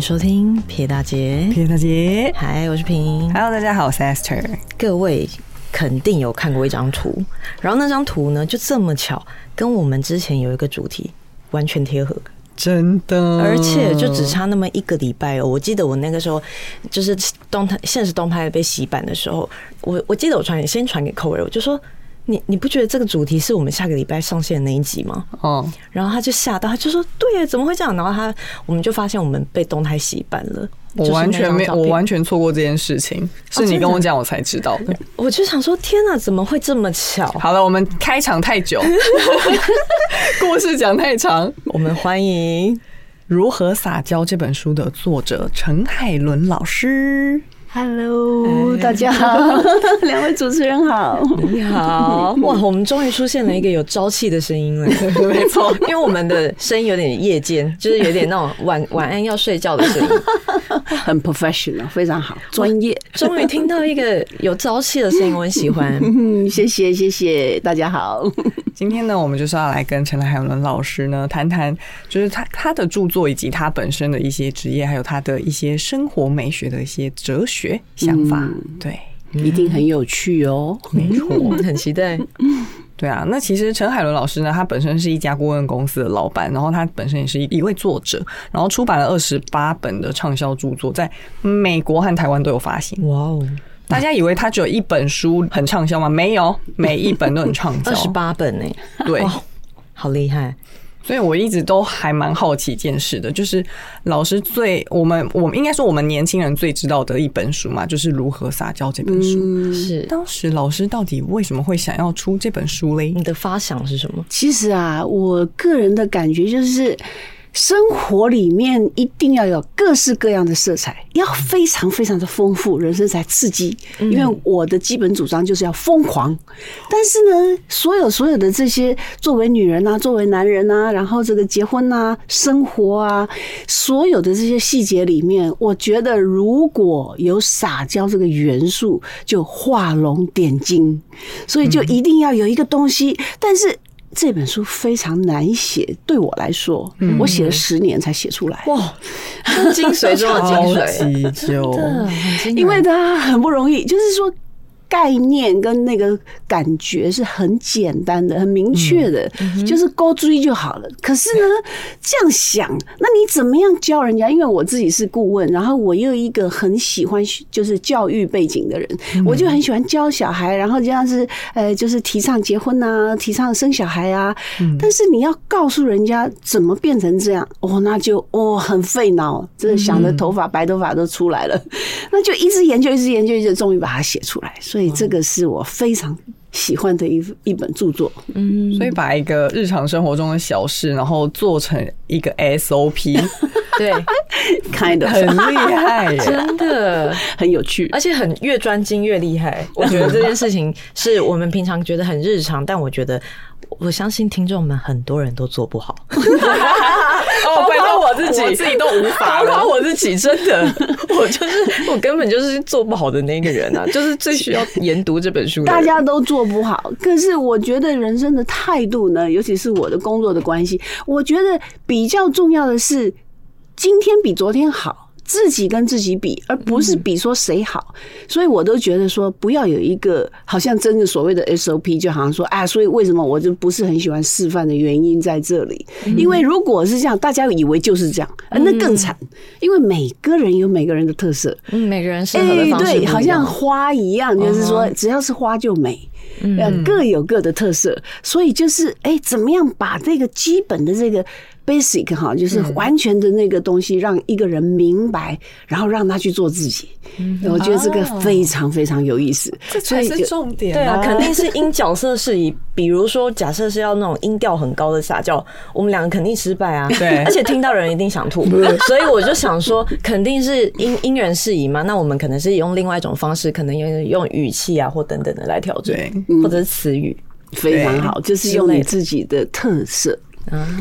迎收听撇大姐。撇大姐嗨，我是平。，Hello，大家好，我是 Esther。各位肯定有看过一张图，然后那张图呢，就这么巧，跟我们之前有一个主题完全贴合。真的，而且就只差那么一个礼拜哦。我记得我那个时候就是动态现实动态被洗版的时候，我我记得我传先传给寇瑞，我就说你你不觉得这个主题是我们下个礼拜上线的那一集吗？哦，然后他就吓到，他就说对呀，怎么会这样？然后他我们就发现我们被动态洗版了。我完全没，就是那张照片我完全错过这件事情，是你跟我讲，我才知道的。我就想说，天哪，怎么会这么巧？好了，我们开场太久，故事讲太长。我们欢迎《如何撒娇》这本书的作者陈海伦老师。Hello，大家好，两位主持人好。你好，哇，我们终于出现了一个有朝气的声音了。没错，因为我们的声音有点夜间，就是有点那种晚晚安要睡觉的声音。很 professional，非常好，专业。终于听到一个有朝气的声音，我很喜欢。嗯，谢谢谢谢，大家好。今天呢，我们就是要来跟陈海伦老师呢谈谈，就是他他的著作以及他本身的一些职业，还有他的一些生活美学的一些哲学想法。对，一定很有趣哦。没错。嗯很期待。对啊，那其实陈海伦老师呢，他本身是一家顾问公司的老板，然后他本身也是一位作者，然后出版了二十八本的畅销著作，在美国和台湾都有发行。哇哦，大家以为他只有一本书很畅销吗？没有，每一本都很畅销。二十八本呢，对，好厉害！所以我一直都还蛮好奇一件事的，就是老师最我们我们应该说我们年轻人最知道的一本书嘛，就是《如何撒娇》这本书。嗯，是当时老师到底为什么会想要出这本书嘞？你的发想是什么？其实啊，我个人的感觉就是。生活里面一定要有各式各样的色彩，要非常非常的丰富，人生才刺激。因为我的基本主张就是要疯狂。但是呢，所有所有的这些，作为女人啊，作为男人啊，然后这个结婚啊、生活啊，所有的这些细节里面，我觉得如果有撒娇这个元素，就画龙点睛。所以就一定要有一个东西，但是。这本书非常难写，对我来说，我写了十年才写出来。哇，精髓 中的精髓，真的因为它很不容易，就是说概念跟那个感觉是很简单的、很明确的，就是勾追就好了。可是呢，这样想，那你怎么样教人家？因为我自己是顾问，然后我又一个很喜欢就是教育背景的人，我就很喜欢教小孩，然后这样是呃，就是提倡结婚啊，提倡生小孩啊。但是你要告诉人家怎么变成这样，哦，那就哦很费脑，真的想的头发白头发都出来了。那就一直研究，一直研究，一直终于把它写出来。所以这个是我非常喜欢的一一本著作。嗯，所以把一个日常生活中的小事，然后做成一个 SOP，对，kind of 很厉害。真的，很有趣。而且很越专精越厉害。我觉得这件事情是我们平常觉得很日常，但我觉得我相信听众们很多人都做不好。哦，包括我自己我自己都无法包括了。我自己，真的，我就是我根本就是做不好的那个人啊，就是最需要研读这本书。大家都做不好，可是我觉得人生的态度呢，尤其是我的工作的关系，我觉得比较重要的是今天比昨天好。自己跟自己比，而不是比说谁好，所以我都觉得说不要有一个好像真的所谓的 SOP，就好像说啊，所以为什么我就不是很喜欢示范的原因在这里？因为如果是这样，大家以为就是这样，呃那更惨，因为每个人有每个人的特色，嗯，每个人适合的方式不一样。对，好像花一样，就是说只要是花就美。呃，各有各的特色，所以就是哎，怎么样把这个基本的这个。Basic 哈，就是完全的那个东西，让一个人明白，然后让他去做自己。我觉得这个非常非常有意思，这才是重点。对啊，肯定是因角色适宜。比如说，假设是要那种音调很高的撒娇，我们两个肯定失败啊。对，而且听到人一定想吐。所以我就想说，肯定是因因人适宜嘛。那我们可能是用另外一种方式，可能用用语气啊或等等的来调整，或者是词语，非常好，就是用你自己的特色。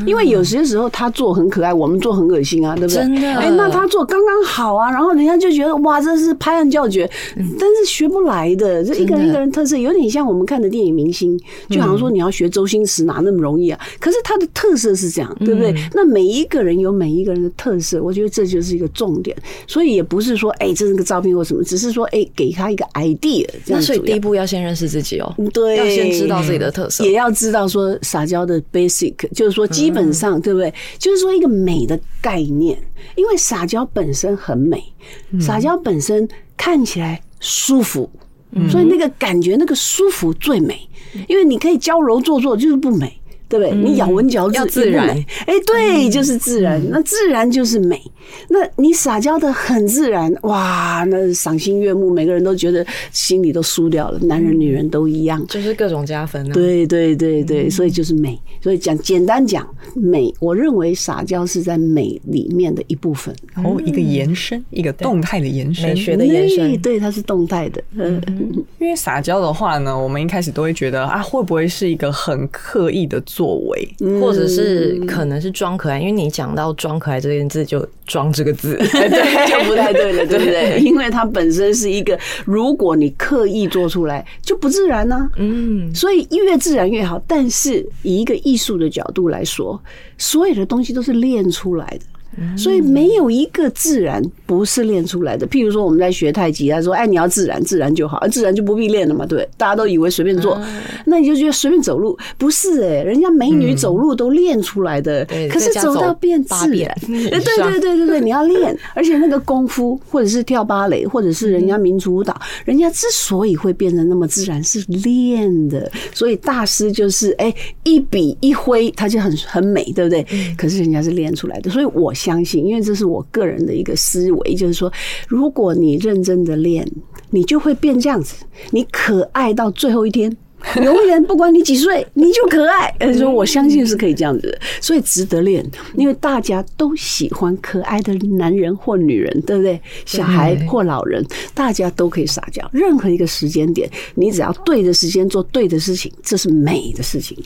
因为有些时候他做很可爱，我们做很恶心啊，对不对？真的，哎，那他做刚刚好啊，然后人家就觉得哇，这是拍案叫绝，但是学不来的，就一个人一个人特色有点像我们看的电影明星，就好像说你要学周星驰哪那么容易啊？可是他的特色是这样，对不对？那每一个人有每一个人的特色，我觉得这就是一个重点，所以也不是说哎，这是个照片或什么，只是说哎，给他一个 idea。那所以第一步要先认识自己哦，对，要先知道自己的特色，也要知道说撒娇的 basic 就。说基本上对不对？就是说一个美的概念，因为撒娇本身很美，撒娇本身看起来舒服，所以那个感觉那个舒服最美。因为你可以娇柔做作，就是不美。对不对？你咬文嚼字要自然，哎，对，就是自然。那自然就是美。那你撒娇的很自然，哇，那赏心悦目，每个人都觉得心里都酥掉了。男人女人都一样，就是各种加分。对对对对，所以就是美。所以讲简单讲美，我认为撒娇是在美里面的一部分，哦，一个延伸，一个动态的延伸，美学的延伸。对，它是动态的。嗯，因为撒娇的话呢，我们一开始都会觉得啊，会不会是一个很刻意的。作为，或者是可能是装可爱，因为你讲到装可爱这件字，就“装”这个字，对，就不太对了，对不对？因为它本身是一个，如果你刻意做出来，就不自然呢。嗯，所以越自然越好。但是以一个艺术的角度来说，所有的东西都是练出来的。所以没有一个自然不是练出来的。譬如说我们在学太极，他说：“哎，你要自然，自然就好，自然就不必练了嘛。”对，大家都以为随便做，那你就觉得随便走路不是哎，人家美女走路都练出来的。可是走到变自然，对 对对对对，你要练，而且那个功夫，或者是跳芭蕾，或者是人家民族舞蹈，人家之所以会变得那么自然，是练的。所以大师就是哎，一笔一挥，他就很很美，对不对？可是人家是练出来的，所以我相。信，因为这是我个人的一个思维，就是说，如果你认真的练，你就会变这样子，你可爱到最后一天，永远不管你几岁，你就可爱。说我相信是可以这样子，所以值得练，因为大家都喜欢可爱的男人或女人，对不对？小孩或老人，大家都可以撒娇。任何一个时间点，你只要对的时间做对的事情，这是美的事情。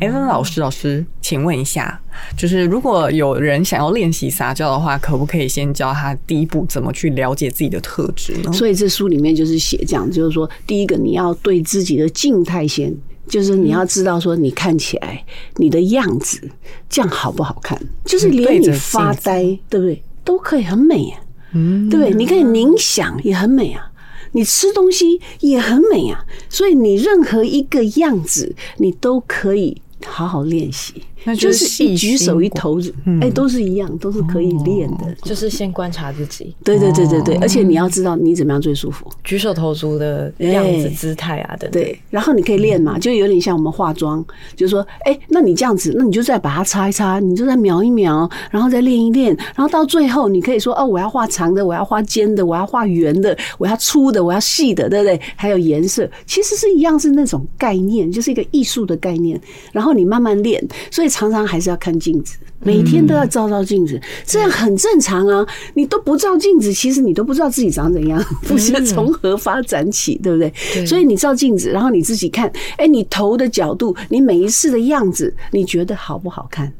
哎，那老师，老师，请问一下，就是如果有人想要练习撒娇的话，可不可以先教他第一步怎么去了解自己的特质呢？所以这书里面就是写这样，就是说，第一个你要对自己的静态先，就是你要知道说你看起来你的样子这样好不好看，就是连你发呆，对不对，都可以很美呀，嗯，对不对？你可以冥想也很美啊，你吃东西也很美啊，所以你任何一个样子，你都可以。好好练习，那就是一举手一投足，哎，都是一样，都是可以练的。就是先观察自己，对对对对对，而且你要知道你怎么样最舒服，举手投足的样子、姿态啊等。对，然后你可以练嘛，就有点像我们化妆，就是说，哎，那你这样子，那你就再把它擦一擦，你就再描一描，然后再练一练，然后到最后你可以说，哦，我要画长的，我要画尖的，我要画圆的，我要粗的，我要细的，对不对？还有颜色，其实是一样，是那种概念，就是一个艺术的概念，然。后你慢慢练，所以常常还是要看镜子，每天都要照照镜子，这样很正常啊。你都不照镜子，其实你都不知道自己长怎样，不知道从何发展起，对不对？所以你照镜子，然后你自己看，哎，你头的角度，你每一次的样子，你觉得好不好看？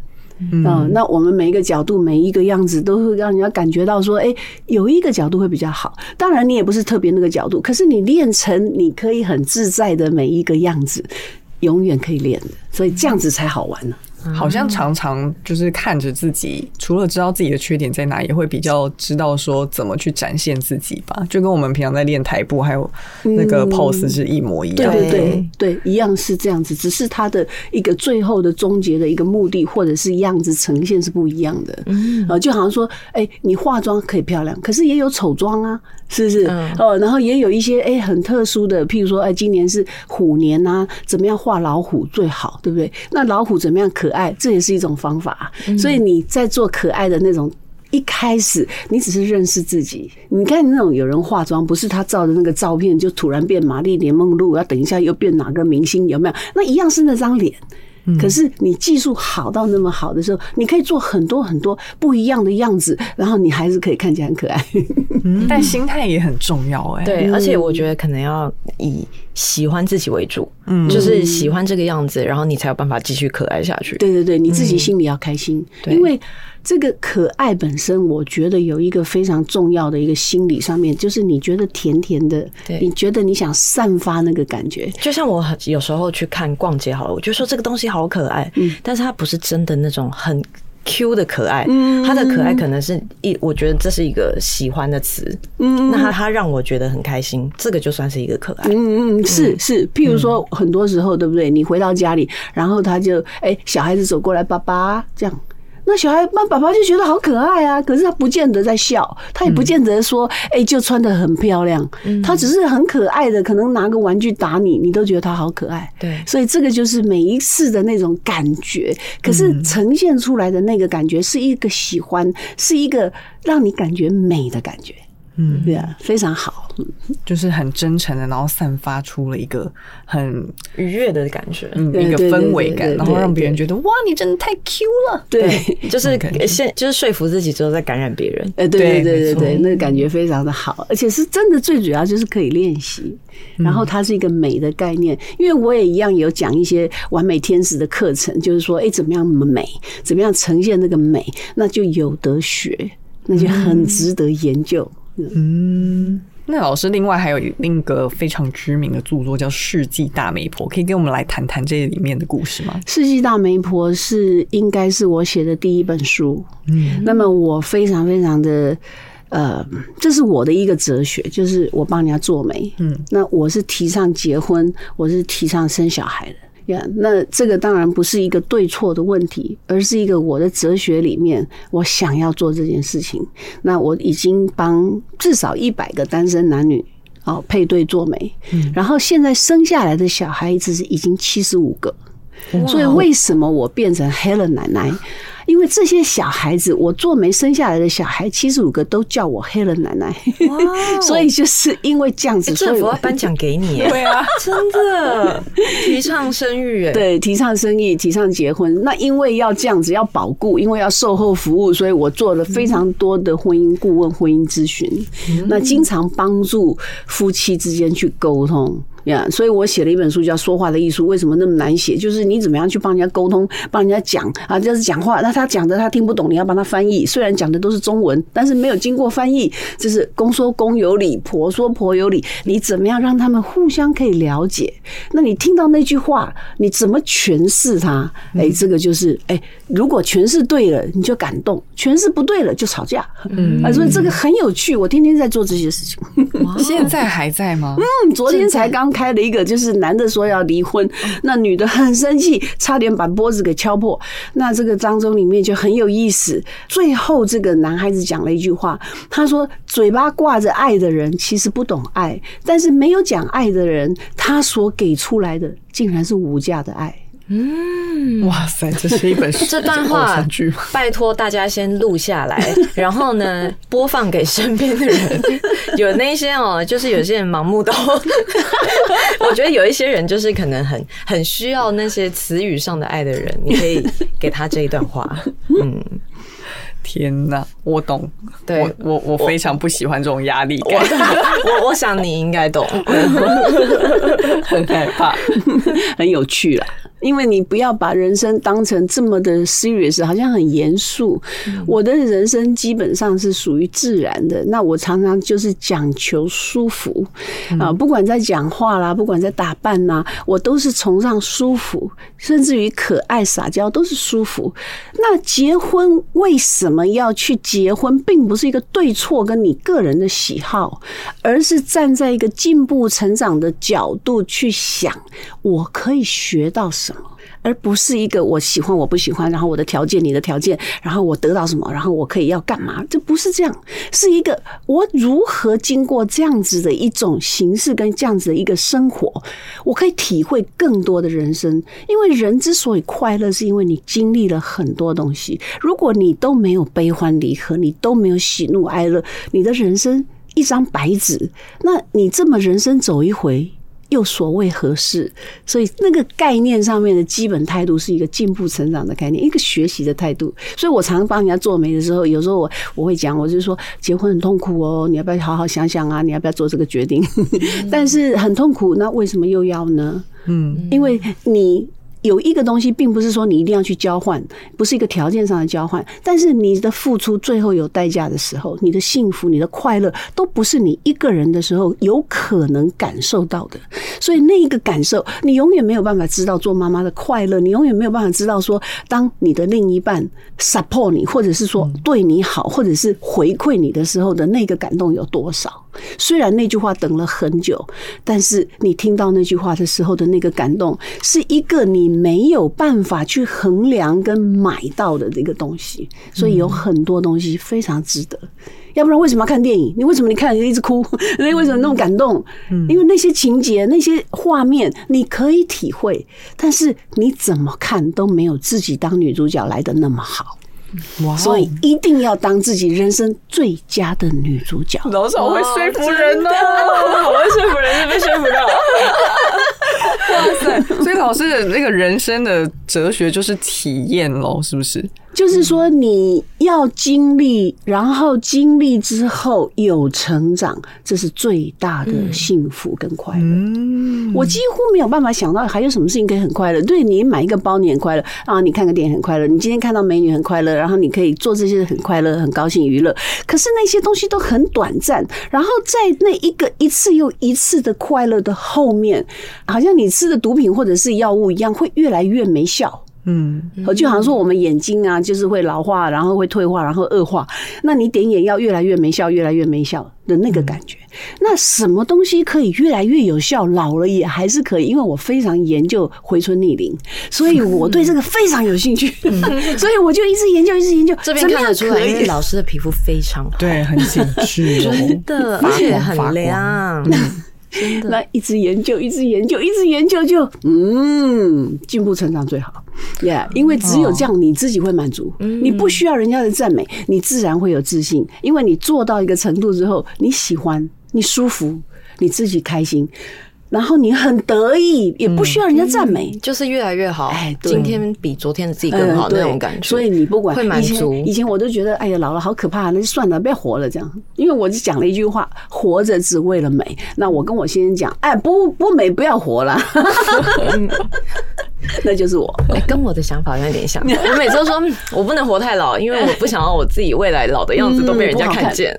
嗯，那我们每一个角度，每一个样子，都会让人家感觉到说，哎，有一个角度会比较好。当然，你也不是特别那个角度，可是你练成，你可以很自在的每一个样子。永远可以练的，所以这样子才好玩呢。好像常常就是看着自己，除了知道自己的缺点在哪，也会比较知道说怎么去展现自己吧。就跟我们平常在练台步还有那个 pose 是一模一样。对对对对，一样是这样子，只是它的一个最后的终结的一个目的或者是样子呈现是不一样的。嗯，呃，就好像说，哎，你化妆可以漂亮，可是也有丑妆啊，是不是？哦，然后也有一些哎很特殊的，譬如说，哎，今年是虎年啊，怎么样画老虎最好，对不对？那老虎怎么样可爱，这也是一种方法。所以你在做可爱的那种，一开始你只是认识自己。你看那种有人化妆，不是他照的那个照片就突然变玛丽莲梦露，要等一下又变哪个明星，有没有？那一样是那张脸。可是你技术好到那么好的时候，你可以做很多很多不一样的样子，然后你还是可以看起来很可爱。但心态也很重要哎。对，而且我觉得可能要以喜欢自己为主，嗯，就是喜欢这个样子，然后你才有办法继续可爱下去。对对对，你自己心里要开心，因为。这个可爱本身，我觉得有一个非常重要的一个心理上面，就是你觉得甜甜的，你觉得你想散发那个感觉。就像我有时候去看逛街好了，我就说这个东西好可爱，嗯，但是它不是真的那种很 Q 的可爱，嗯，它的可爱可能是一，我觉得这是一个喜欢的词，嗯，那它它让我觉得很开心，这个就算是一个可爱，嗯嗯，是是，譬如说很多时候对不对？你回到家里，然后他就哎，小孩子走过来，爸爸这样。那小孩，那爸爸就觉得好可爱啊，可是他不见得在笑，他也不见得说，哎，就穿的很漂亮，他只是很可爱的，可能拿个玩具打你，你都觉得他好可爱。对，所以这个就是每一次的那种感觉，可是呈现出来的那个感觉是一个喜欢，是一个让你感觉美的感觉。嗯，对啊，非常好，就是很真诚的，然后散发出了一个很愉悦的感觉，一个氛围感，然后让别人觉得哇，你真的太 Q 了。对，就是先就是说服自己之后再感染别人。哎，对对对对对，那个感觉非常的好，而且是真的，最主要就是可以练习。然后它是一个美的概念，因为我也一样有讲一些完美天使的课程，就是说，哎，怎么样美，怎么样呈现那个美，那就有得学，那就很值得研究。嗯，那老师另外还有另一个非常知名的著作叫《世纪大媒婆》，可以跟我们来谈谈这里面的故事吗？《世纪大媒婆》是应该是我写的第一本书。嗯，那么我非常非常的呃，这是我的一个哲学，就是我帮人家做媒。嗯，那我是提倡结婚，我是提倡生小孩的。呀，那这个当然不是一个对错的问题，而是一个我的哲学里面，我想要做这件事情。那我已经帮至少一百个单身男女哦配对做媒，然后现在生下来的小孩子是已经七十五个，所以为什么我变成黑了奶奶？因为这些小孩子，我做媒生下来的小孩七十五个都叫我黑了奶。奶，所以就是因为这样子，所以我要颁奖给你，对啊，真的。提倡生育，对，提倡生育，提倡结婚。那因为要这样子，要保固，因为要售后服务，所以我做了非常多的婚姻顾问、婚姻咨询，那经常帮助夫妻之间去沟通。呀，所以我写了一本书叫《说话的艺术》。为什么那么难写？就是你怎么样去帮人家沟通，帮人家讲啊，就是讲话。那他讲的他听不懂，你要帮他翻译。虽然讲的都是中文，但是没有经过翻译，就是公说公有理，婆说婆有理。你怎么样让他们互相可以了解？那你听到那句话，你怎么诠释它？哎，这个就是哎，如果诠释对了，你就感动；诠释不对了，就吵架。嗯，啊所以这个很有趣。我天天在做这些事情。现在还在吗？嗯，昨天才刚。开了一个，就是男的说要离婚，那女的很生气，差点把脖子给敲破。那这个当中里面就很有意思。最后这个男孩子讲了一句话，他说：“嘴巴挂着爱的人其实不懂爱，但是没有讲爱的人，他所给出来的竟然是无价的爱。”嗯，哇塞，这是一本 这段话，拜托大家先录下来，然后呢播放给身边的人。有那些哦，就是有些人盲目的，我觉得有一些人就是可能很很需要那些词语上的爱的人，你可以给他这一段话。嗯，天哪，我懂，对我我我非常不喜欢这种压力感。我我想你应该懂，很害怕，很有趣了。因为你不要把人生当成这么的 serious，好像很严肃。我的人生基本上是属于自然的，那我常常就是讲求舒服啊，不管在讲话啦，不管在打扮啦，我都是崇尚舒服，甚至于可爱撒娇都是舒服。那结婚为什么要去结婚，并不是一个对错跟你个人的喜好，而是站在一个进步成长的角度去想，我可以学到什么。而不是一个我喜欢我不喜欢，然后我的条件你的条件，然后我得到什么，然后我可以要干嘛？这不是这样，是一个我如何经过这样子的一种形式跟这样子的一个生活，我可以体会更多的人生。因为人之所以快乐，是因为你经历了很多东西。如果你都没有悲欢离合，你都没有喜怒哀乐，你的人生一张白纸，那你这么人生走一回。又所谓何事？所以那个概念上面的基本态度是一个进步成长的概念，一个学习的态度。所以我常帮人家做媒的时候，有时候我我会讲，我就说结婚很痛苦哦，你要不要好好想想啊？你要不要做这个决定？但是很痛苦，那为什么又要呢？嗯，因为你。有一个东西，并不是说你一定要去交换，不是一个条件上的交换。但是你的付出最后有代价的时候，你的幸福、你的快乐，都不是你一个人的时候有可能感受到的。所以那一个感受，你永远没有办法知道做妈妈的快乐，你永远没有办法知道说，当你的另一半 support 你，或者是说对你好，或者是回馈你的时候的那个感动有多少。虽然那句话等了很久，但是你听到那句话的时候的那个感动，是一个你没有办法去衡量跟买到的这个东西。所以有很多东西非常值得。要不然为什么要看电影？你为什么你看一直哭？你为什么那么感动？因为那些情节、那些画面你可以体会，但是你怎么看都没有自己当女主角来的那么好。所以一定要当自己人生最佳的女主角。老师我会说服人哦，好会说服人，被说服到。哇塞！所以老师的那个人生的哲学就是体验咯，是不是？就是说，你要经历，然后经历之后有成长，这是最大的幸福跟快乐。我几乎没有办法想到还有什么事情可以很快乐。对你买一个包你很快乐啊，你看个电影很快乐，你今天看到美女很快乐，然后你可以做这些很快乐、很高兴娱乐。可是那些东西都很短暂，然后在那一个一次又一次的快乐的后面，好像你吃的毒品或者是药物一样，会越来越没效。嗯，就好像说我们眼睛啊，就是会老化，然后会退化，然后恶化。那你点眼药越来越没效，越来越没效的那个感觉。那什么东西可以越来越有效？老了也还是可以，因为我非常研究回春逆龄，所以我对这个非常有兴趣，所以我就一直研究，一直研究。这边看得出来，因为老师的皮肤非常好，对，很紧致，真的，而且很亮。真的，那一直研究，一直研究，一直研究，就嗯，进步成长最好，Yeah，因为只有这样，你自己会满足，你不需要人家的赞美，你自然会有自信，因为你做到一个程度之后，你喜欢，你舒服，你自己开心。然后你很得意，也不需要人家赞美，就是越来越好。哎，今天比昨天的自己更好那种感觉。所以你不管会满足。以前我都觉得，哎呀，老了好可怕，那就算了，不要活了这样。因为我就讲了一句话：活着只为了美。那我跟我先生讲，哎，不不美，不要活了。那就是我，跟我的想法有点像。我每次都说，我不能活太老，因为我不想要我自己未来老的样子都被人家看见。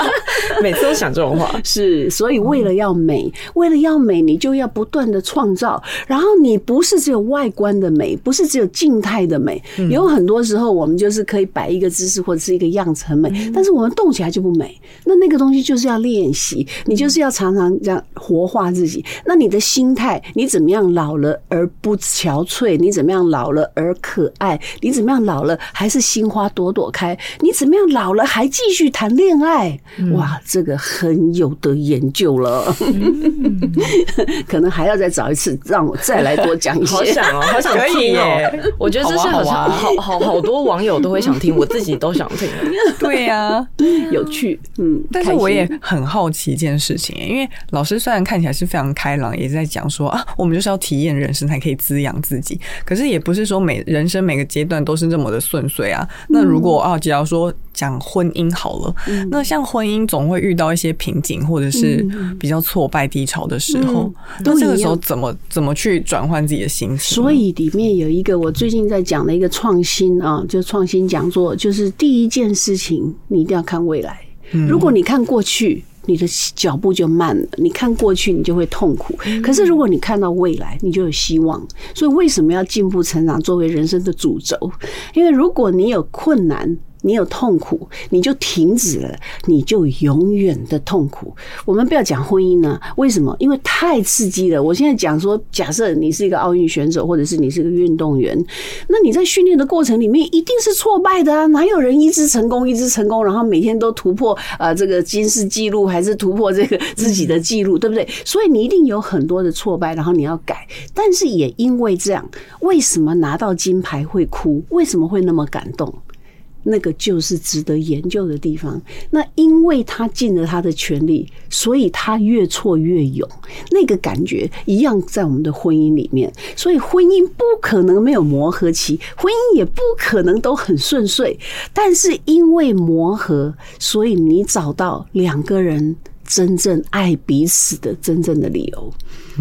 每次都想这种话，是。所以为了要美，为了要美，你就要不断的创造。然后你不是只有外观的美，不是只有静态的美。有很多时候，我们就是可以摆一个姿势或者是一个样子很美，但是我们动起来就不美。那那个东西就是要练习，你就是要常常这样活化自己。那你的心态，你怎么样老了而不？憔悴，你怎么样老了而可爱？你怎么样老了还是心花朵朵开？你怎么样老了还继续谈恋爱？哇，这个很有得研究了，可能还要再找一次，让我再来多讲一些。好想哦，好想听哦！我觉得这是好像好好好多网友都会想听，我自己都想听。对呀，有趣。嗯，但是我也很好奇一件事情，因为老师虽然看起来是非常开朗，也在讲说啊，我们就是要体验人生才可以滋养。自己。可是也不是说每人生每个阶段都是这么的顺遂啊。那如果啊，只要说讲婚姻好了，那像婚姻总会遇到一些瓶颈，或者是比较挫败低潮的时候，那这个时候怎么怎么去转换自己的心情？所以里面有一个我最近在讲的一个创新啊，就创新讲座，就是第一件事情你一定要看未来。如果你看过去，你的脚步就慢了；你看过去，你就会痛苦。可是如果你看到未来，你就有希望。所以为什么要进步成长作为人生的主轴？因为如果你有困难，你有痛苦，你就停止了，你就永远的痛苦。我们不要讲婚姻呢？为什么？因为太刺激了。我现在讲说，假设你是一个奥运选手，或者是你是个运动员，那你在训练的过程里面一定是挫败的啊！哪有人一直成功，一直成功，然后每天都突破啊这个金世纪录，还是突破这个自己的记录，对不对？所以你一定有很多的挫败，然后你要改。但是也因为这样，为什么拿到金牌会哭？为什么会那么感动？那个就是值得研究的地方。那因为他尽了他的全力，所以他越挫越勇。那个感觉一样在我们的婚姻里面。所以婚姻不可能没有磨合期，婚姻也不可能都很顺遂。但是因为磨合，所以你找到两个人真正爱彼此的真正的理由。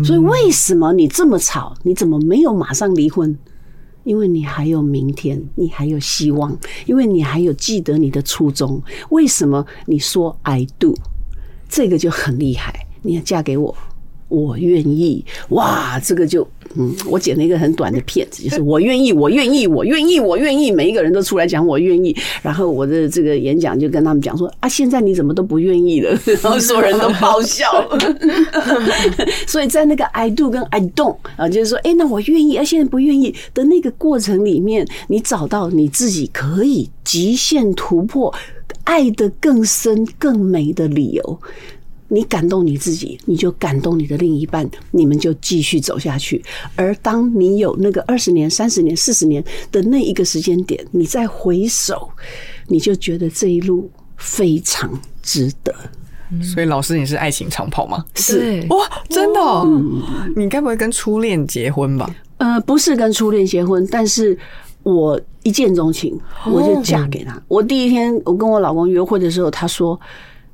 所以为什么你这么吵？你怎么没有马上离婚？因为你还有明天，你还有希望，因为你还有记得你的初衷。为什么你说 I do？这个就很厉害。你要嫁给我。我愿意哇，这个就嗯，我剪了一个很短的片子，就是我愿意，我愿意，我愿意，我愿意，每一个人都出来讲我愿意，然后我的这个演讲就跟他们讲说啊，现在你怎么都不愿意了，然后所有人都爆笑。所以在那个 I do 跟 I don't 啊，就是说，哎，那我愿意，啊，现在不愿意的那个过程里面，你找到你自己可以极限突破、爱的更深、更美的理由。你感动你自己，你就感动你的另一半，你们就继续走下去。而当你有那个二十年、三十年、四十年的那一个时间点，你再回首，你就觉得这一路非常值得。所以，老师，你是爱情长跑吗？是哇，真的？你该不会跟初恋结婚吧？呃，不是跟初恋结婚，但是我一见钟情，我就嫁给他。我第一天我跟我老公约会的时候，他说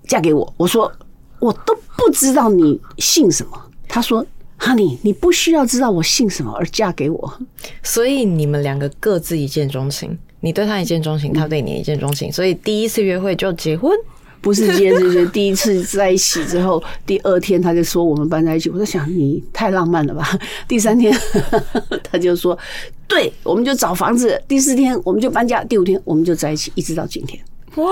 嫁给我，我说。我都不知道你姓什么。他说：“Honey，你不需要知道我姓什么而嫁给我。”所以你们两个各自一见钟情，你对他一见钟情，他对你一见钟情，所以第一次约会就结婚，不是接着就第一次在一起之后，第二天他就说我们搬在一起。我在想你太浪漫了吧？第三天 他就说：“对，我们就找房子。”第四天我们就搬家，第五天我们就在一起，一直到今天。哇，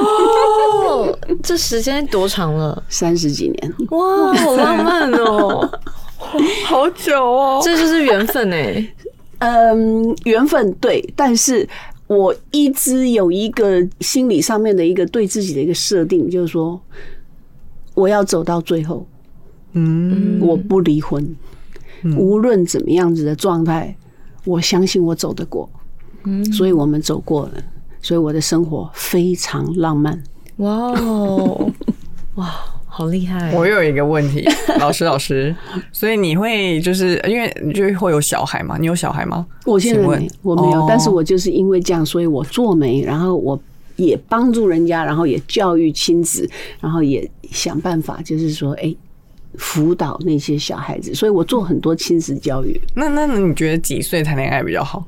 这时间多长了？三十几年。哇，好浪漫哦，好久哦，这就是缘分哎。嗯，缘分对，但是我一直有一个心理上面的一个对自己的一个设定，就是说我要走到最后。嗯，我不离婚，无论怎么样子的状态，我相信我走得过。嗯，所以我们走过了。所以我的生活非常浪漫。哇哦，哇，好厉害！我又有一个问题，老师，老师，所以你会就是因为你就会有小孩吗？你有小孩吗？我现在我没有，但是我就是因为这样，所以我做媒，然后我也帮助人家，然后也教育亲子，然后也想办法，就是说，哎，辅导那些小孩子。所以我做很多亲子教育。那那你觉得几岁谈恋爱比较好？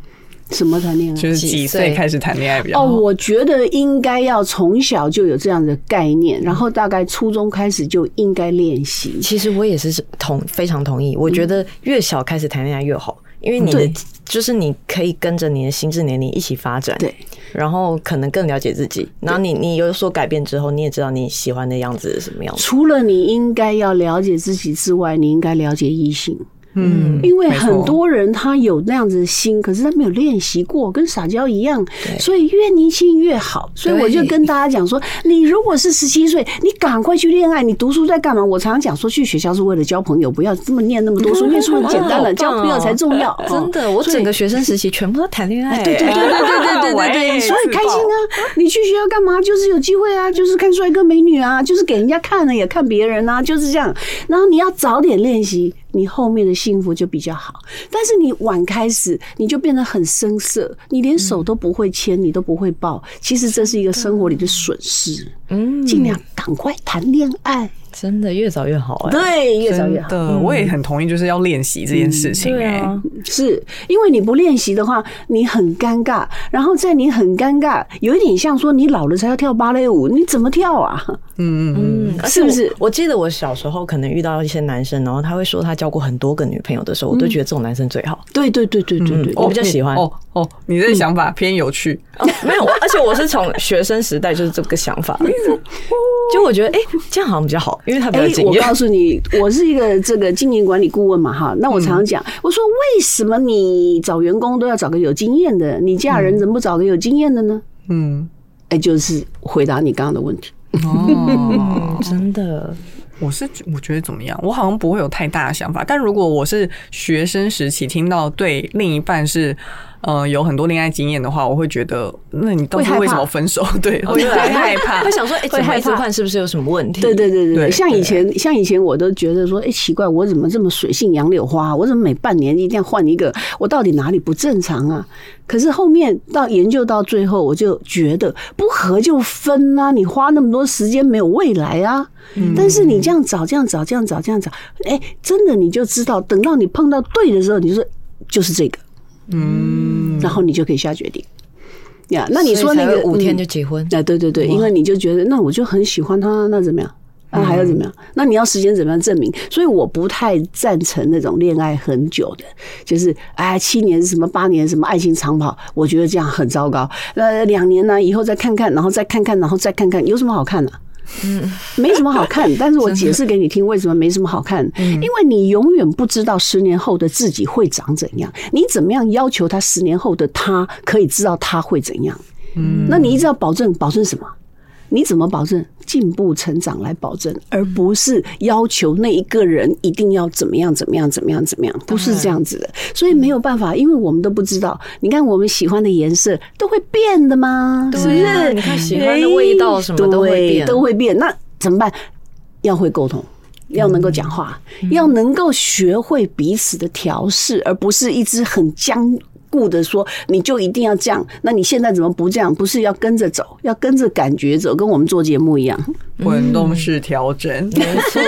什么谈恋爱？就是几岁开始谈恋爱比较好？哦，我觉得应该要从小就有这样的概念，然后大概初中开始就应该练习。其实我也是同非常同意，我觉得越小开始谈恋爱越好，因为你的就是你可以跟着你的心智年龄一起发展，对，然后可能更了解自己。然后你你有所改变之后，你也知道你喜欢的样子是什么样子。除了你应该要了解自己之外，你应该了解异性。嗯，因为很多人他有那样子的心，可是他没有练习过，跟撒娇一样，所以越年轻越好。所以我就跟大家讲说，你如果是十七岁，你赶快去恋爱。你读书在干嘛？我常常讲说，去学校是为了交朋友，不要这么念那么多书，念书很简单了，交朋友才重要。真的，我整个学生时期全部都谈恋爱。对对对对对对对对，所以开心啊！你去学校干嘛？就是有机会啊，就是看帅哥美女啊，就是给人家看了也看别人啊，就是这样。然后你要早点练习。你后面的幸福就比较好。但是你晚开始，你就变得很生涩，你连手都不会牵，你都不会抱。其实这是一个生活里的损失。嗯，尽量赶快谈恋爱，真的越早越好哎。对，越早越好。我也很同意，就是要练习这件事情。哎，是因为你不练习的话，你很尴尬。然后在你很尴尬，有一点像说你老了才要跳芭蕾舞，你怎么跳啊？嗯嗯嗯，是不是我？我记得我小时候可能遇到一些男生，然后他会说他交过很多个女朋友的时候，我都觉得这种男生最好。对对对对对对，我比较喜欢哦哦，你这想法偏有趣。哦 没有，而且我是从学生时代就是这个想法，就我觉得哎、这样好像比较好，因为他比较哎，经验我告。诉你，我是一个这个经营管理顾问嘛，哈。那我常常讲，我说为什么你找员工都要找个有经验的，你嫁人怎么不找个有经验的呢？嗯，哎，就是回答你刚刚的问题。真的，我是我觉得怎么样？我好像不会有太大的想法，但如果我是学生时期听到对另一半是呃有很多恋爱经验的话，我会觉得，那你当初为什么分手？对，会会害怕会。想说，哎、怎么一直会害怕换是不是有什么问题？对对对对对，对像以前像以前我都觉得说，哎，奇怪，我怎么这么水性杨柳花？我怎么每半年一定要换一个？我到底哪里不正常啊？可是后面到研究到最后，我就觉得不合就分啊！你花那么多时间没有未来啊！但是你这样找，这样找，这样找，这样找，哎，真的你就知道，等到你碰到对的时候，你就说就是这个，嗯，然后你就可以下决定。呀，那你说那个五天嗯就结婚，啊，对对对，因为你就觉得那我就很喜欢他，那怎么样？那还要怎么样？那你要时间怎么样证明？所以我不太赞成那种恋爱很久的，就是哎七年什么八年什么爱情长跑，我觉得这样很糟糕。呃，两年呢以后再看看，然后再看看，然后再看看，有什么好看的、嗯，没什么好看。但是我解释给你听，为什么没什么好看？因为你永远不知道十年后的自己会长怎样，你怎么样要求他十年后的他可以知道他会怎样？嗯，那你一直要保证，保证什么？你怎么保证进步成长来保证，而不是要求那一个人一定要怎么样怎么样怎么样怎么样？不是这样子的，所以没有办法，因为我们都不知道。你看我们喜欢的颜色都会变的吗？是不是？你看喜欢的味道什么都会对变都会变。那怎么办？要会沟通。要能够讲话，要能够学会彼此的调试，而不是一直很僵固的说你就一定要这样。那你现在怎么不这样？不是要跟着走，要跟着感觉走，跟我们做节目一样。滚动式调整。没错，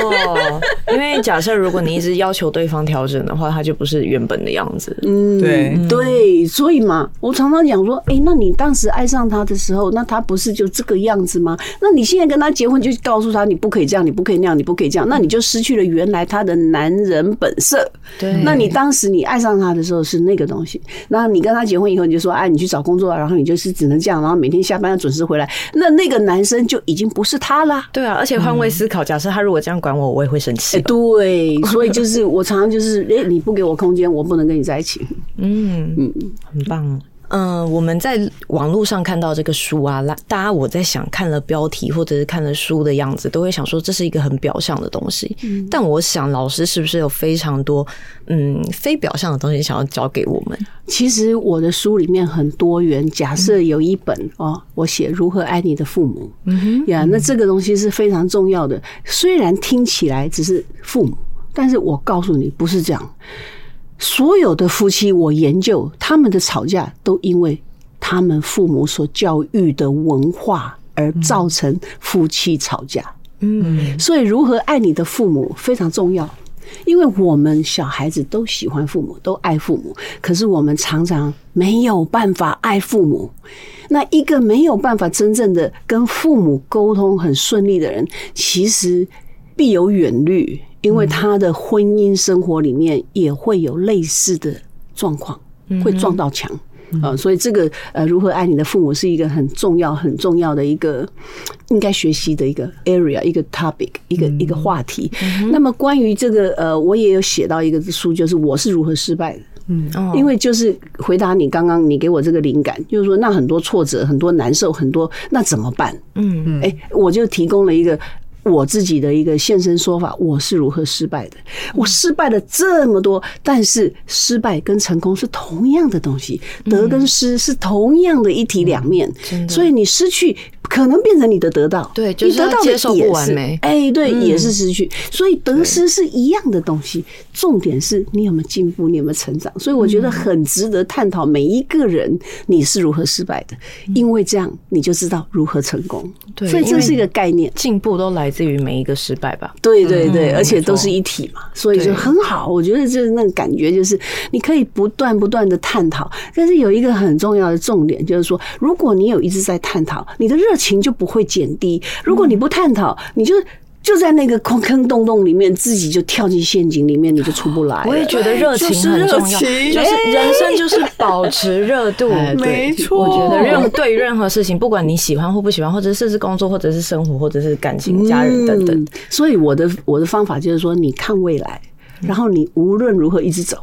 因为假设如果你一直要求对方调整的话，他就不是原本的样子。嗯，对对，所以嘛，我常常讲说，哎、那你当时爱上他的时候，那他不是就这个样子吗？那你现在跟他结婚，就告诉他你不可以这样，你不可以那样，你不可以这样，那你就失去了原来他的男人本色。对那你当时你爱上他的时候是那个东西，然后你跟他结婚以后，你就说，哎，你去找工作啊，然后你就是只能这样，然后每天下班要准时回来，那那个男生就已经不是他了。对啊，而且换位思考，假设他如果这样管我，我也会生气哎，。对，所以就是我常常就是，哎，你不给我空间，我不能跟你在一起。嗯嗯，很棒。嗯、我们在网络上看到这个书啊，大大家我在想，看了标题或者是看了书的样子，都会想说这是一个很表象的东西。但我想，老师是不是有非常多嗯非表象的东西想要教给我们？其实我的书里面很多元。假设有一本哦，我写如何爱你的父母，嗯哼呀，那这个东西是非常重要的。虽然听起来只是父母，但是我告诉你不是这样。所有的夫妻，我研究他们的吵架，都因为他们父母所教育的文化而造成夫妻吵架。嗯，所以，如何爱你的父母非常重要，因为我们小孩子都喜欢父母，都爱父母，可是我们常常没有办法爱父母。那一个没有办法真正的跟父母沟通很顺利的人，其实必有远虑，因为他的婚姻生活里面也会有类似的状况，会撞到墙。啊，所以这个呃，如何爱你的父母是一个很重要、很重要的一个应该学习的一个 area、一个 topic、一个一个话题。那么关于这个呃，我也有写到一个书，就是我是如何失败的。嗯，哦因为就是回答你刚刚你给我这个灵感，就是说那很多挫折、很多难受、很多那怎么办？嗯哎，我就提供了一个我自己的一个现身说法，我是如何失败的。我失败了这么多，但是失败跟成功是同样的东西，得跟失是同样的一体两面。所以你失去可能变成你的得到，对就是你得到的要接受不也是完美哎，对，嗯也是失去，所以得失是一样的东西。重点是你有没有进步，你有没有成长。所以我觉得很值得探讨每一个人你是如何失败的，因为这样你就知道如何成功。对所以这是一个概念。进步都来自于每一个失败吧。对对对，嗯而且都是一体嘛，所以就很好。我觉得就是那个感觉，就是你可以不断不断的探讨，但是有一个很重要的重点，就是说，如果你有一直在探讨，你的热情就不会减低；如果你不探讨，你就就在那个坑坑洞洞里面，自己就跳进陷阱里面，你就出不来。我也觉得热情很重要，热情就是人生就是保持热度。没错，我觉得任对于任何事情，不管你喜欢或不喜欢，或者甚至工作，或者是生活，或者是感情、家人等等嗯，所以我的我的方法就是说，你看未来，然后你无论如何一直走，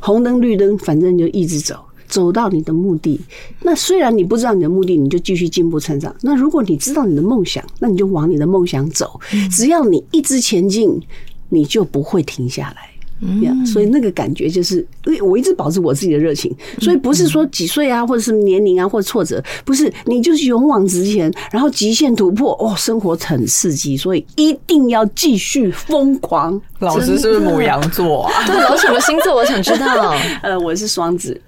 红灯绿灯，反正就一直走。走到你的目的，那虽然你不知道你的目的，你就继续进步成长。那如果你知道你的梦想，那你就往你的梦想走。只要你一直前进，你就不会停下来。呀所以那个感觉就是，因为我一直保持我自己的热情，所以不是说几岁啊，或者是年龄啊，或者挫折，不是你就是勇往直前，然后极限突破，哦，生活很刺激，所以一定要继续疯狂。老师是不是母羊座啊？对，老什么星座？我想知道。呃，我是双子，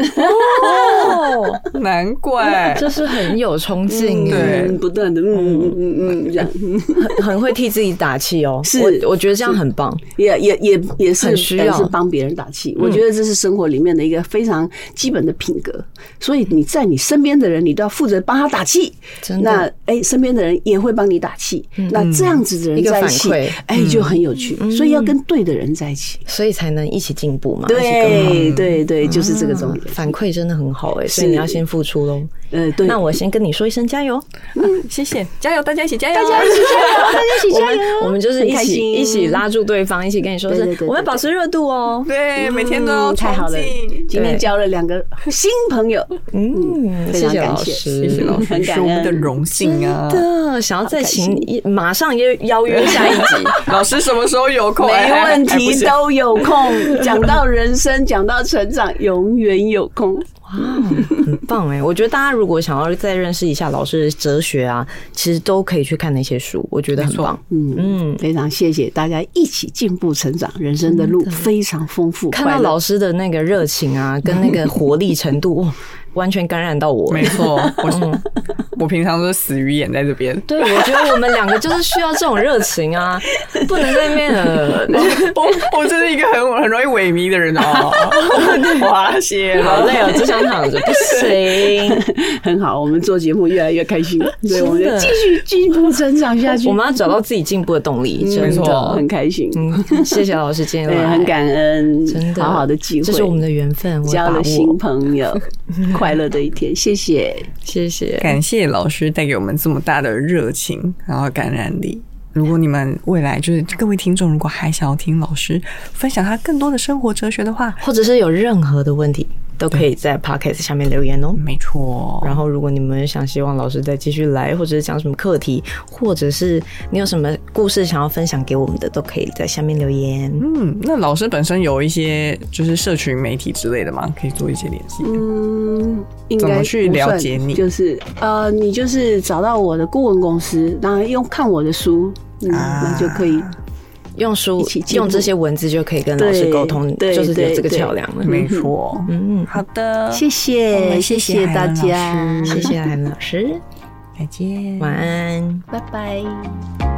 哦，难怪。就是很有冲劲，对嗯不断的，嗯嗯嗯嗯，这样嗯很很会替自己打气哦。是我我觉得这样很棒。也也也也是很需要呃是帮别人打气。我觉得这是生活里面的一个非常基本的品格。所以你在你身边的人，你都要负责帮他打气。那哎，身边的人也会帮你打气。那这样子的人在一起哎，就很有趣。所以要跟对的人在一起。所以才能一起进步嘛。对对对，就是这个重点。反馈真的很好哎，所以你要先付出喽。呃，对，那我先跟你说一声加油，嗯谢谢，加油，大家一起加油，大家一起加油，大家一起我们加油。我们就是一起很开心一起拉住对方，一起跟你说是我们保持热度哦。对，每天都太好了。今天交了两个新朋友，嗯，非常感谢，谢谢老师，很感是我们的荣幸啊！的想要再请一马上约邀约下一集，老师什么时候有空？没哎问题，都有空。讲到人生，讲到成长，永远有空。很棒哎！我觉得大家如果想要再认识一下老师的哲学啊，其实都可以去看那些书，我觉得很棒。嗯嗯，非常谢谢大家一起进步成长，人生的路非常丰富。看到老师的那个热情啊，跟那个活力程度，哇完全感染到我。没错，我是我平常都是死鱼眼在这边。对，我觉得我们两个就是需要这种热情啊，不能在那边呃，我我真是一个很很容易萎靡的人 哦。哇谢了，好累哦，只想躺着，不行。很好，我们做节目越来越开心，对，我们继续进步成长下去。我们要找到自己进步的动力，嗯真的没错。很开心，嗯，谢谢老师今天对，来，很感恩，真的好好的机会，这是我们的缘分，我交了新朋友，快乐的一天，谢谢。谢谢。感谢老师带给我们这么大的热情，然后感染力。如果你们未来就是各位听众，如果还想要听老师分享他更多的生活哲学的话，或者是有任何的问题，都可以在 podcast 下面留言哦。没错，然后，如果你们想希望老师再继续来，或者是讲什么课题，或者是你有什么故事想要分享给我们的，都可以在下面留言。嗯，那老师本身有一些就是社群媒体之类的吗？可以做一些联系。嗯，应该怎么去了解你就是呃，你就是找到我的顾问公司，然后用看我的书，嗯，啊那就可以。用书一起用这些文字就可以跟老师对沟通，对就是有这个对。桥梁了。没错，嗯，好的，谢我谢，们谢谢大家，师。谢谢韩老师，再见，晚安。拜拜。